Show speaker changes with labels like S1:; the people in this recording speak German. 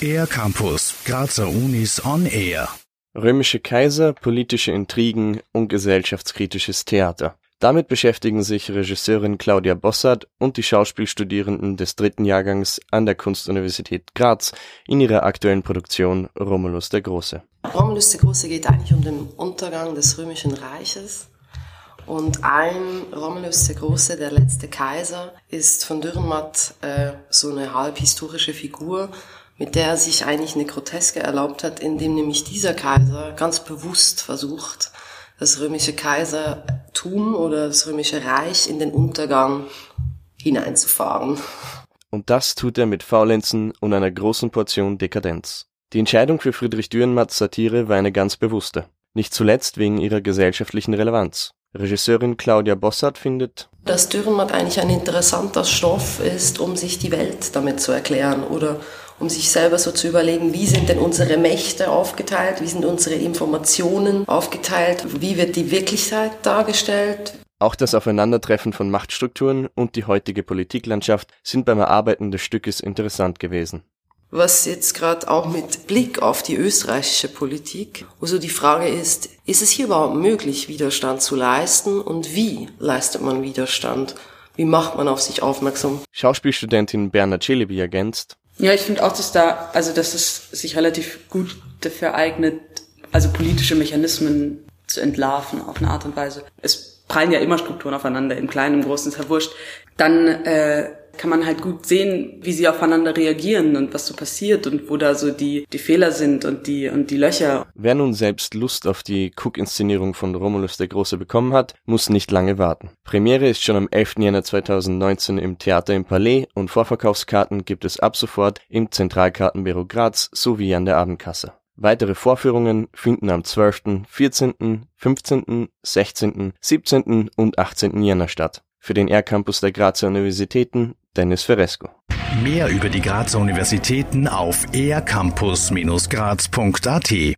S1: Air Campus, Grazer Unis on Air.
S2: Römische Kaiser, politische Intrigen und gesellschaftskritisches Theater. Damit beschäftigen sich Regisseurin Claudia Bossart und die Schauspielstudierenden des dritten Jahrgangs an der Kunstuniversität Graz in ihrer aktuellen Produktion Romulus der Große.
S3: Romulus der Große geht eigentlich um den Untergang des Römischen Reiches. Und ein Romulus der Große, der letzte Kaiser, ist von Dürrenmatt äh, so eine halb historische Figur, mit der er sich eigentlich eine Groteske erlaubt hat, indem nämlich dieser Kaiser ganz bewusst versucht, das römische Kaisertum oder das römische Reich in den Untergang hineinzufahren.
S2: Und das tut er mit Faulenzen und einer großen Portion Dekadenz. Die Entscheidung für Friedrich Dürrenmatts Satire war eine ganz bewusste. Nicht zuletzt wegen ihrer gesellschaftlichen Relevanz. Regisseurin Claudia Bossart findet,
S3: dass Dürrenmatt eigentlich ein interessanter Stoff ist, um sich die Welt damit zu erklären oder um sich selber so zu überlegen, wie sind denn unsere Mächte aufgeteilt, wie sind unsere Informationen aufgeteilt, wie wird die Wirklichkeit dargestellt.
S2: Auch das Aufeinandertreffen von Machtstrukturen und die heutige Politiklandschaft sind beim Erarbeiten des Stückes interessant gewesen.
S3: Was jetzt gerade auch mit Blick auf die österreichische Politik, wo so die Frage ist, ist es hier überhaupt möglich, Widerstand zu leisten und wie leistet man Widerstand? Wie macht man auf sich aufmerksam?
S2: Schauspielstudentin Berna Celebi ergänzt,
S4: ja, ich finde auch, dass da, also dass es sich relativ gut dafür eignet, also politische Mechanismen zu entlarven auf eine Art und Weise. Es prallen ja immer Strukturen aufeinander, im Kleinen, im Großen ist ja wurscht. Dann äh, kann man halt gut sehen, wie sie aufeinander reagieren und was so passiert und wo da so die, die Fehler sind und die, und die Löcher.
S2: Wer nun selbst Lust auf die Cook-Inszenierung von Romulus der Große bekommen hat, muss nicht lange warten. Premiere ist schon am 11. Jänner 2019 im Theater im Palais und Vorverkaufskarten gibt es ab sofort im Zentralkartenbüro Graz sowie an der Abendkasse. Weitere Vorführungen finden am 12., 14., 15., 16., 17. und 18. Jänner statt. Für den R-Campus der Grazer Universitäten Dennis Feresco.
S1: Mehr über die Grazer Universitäten auf ercampus-graz.at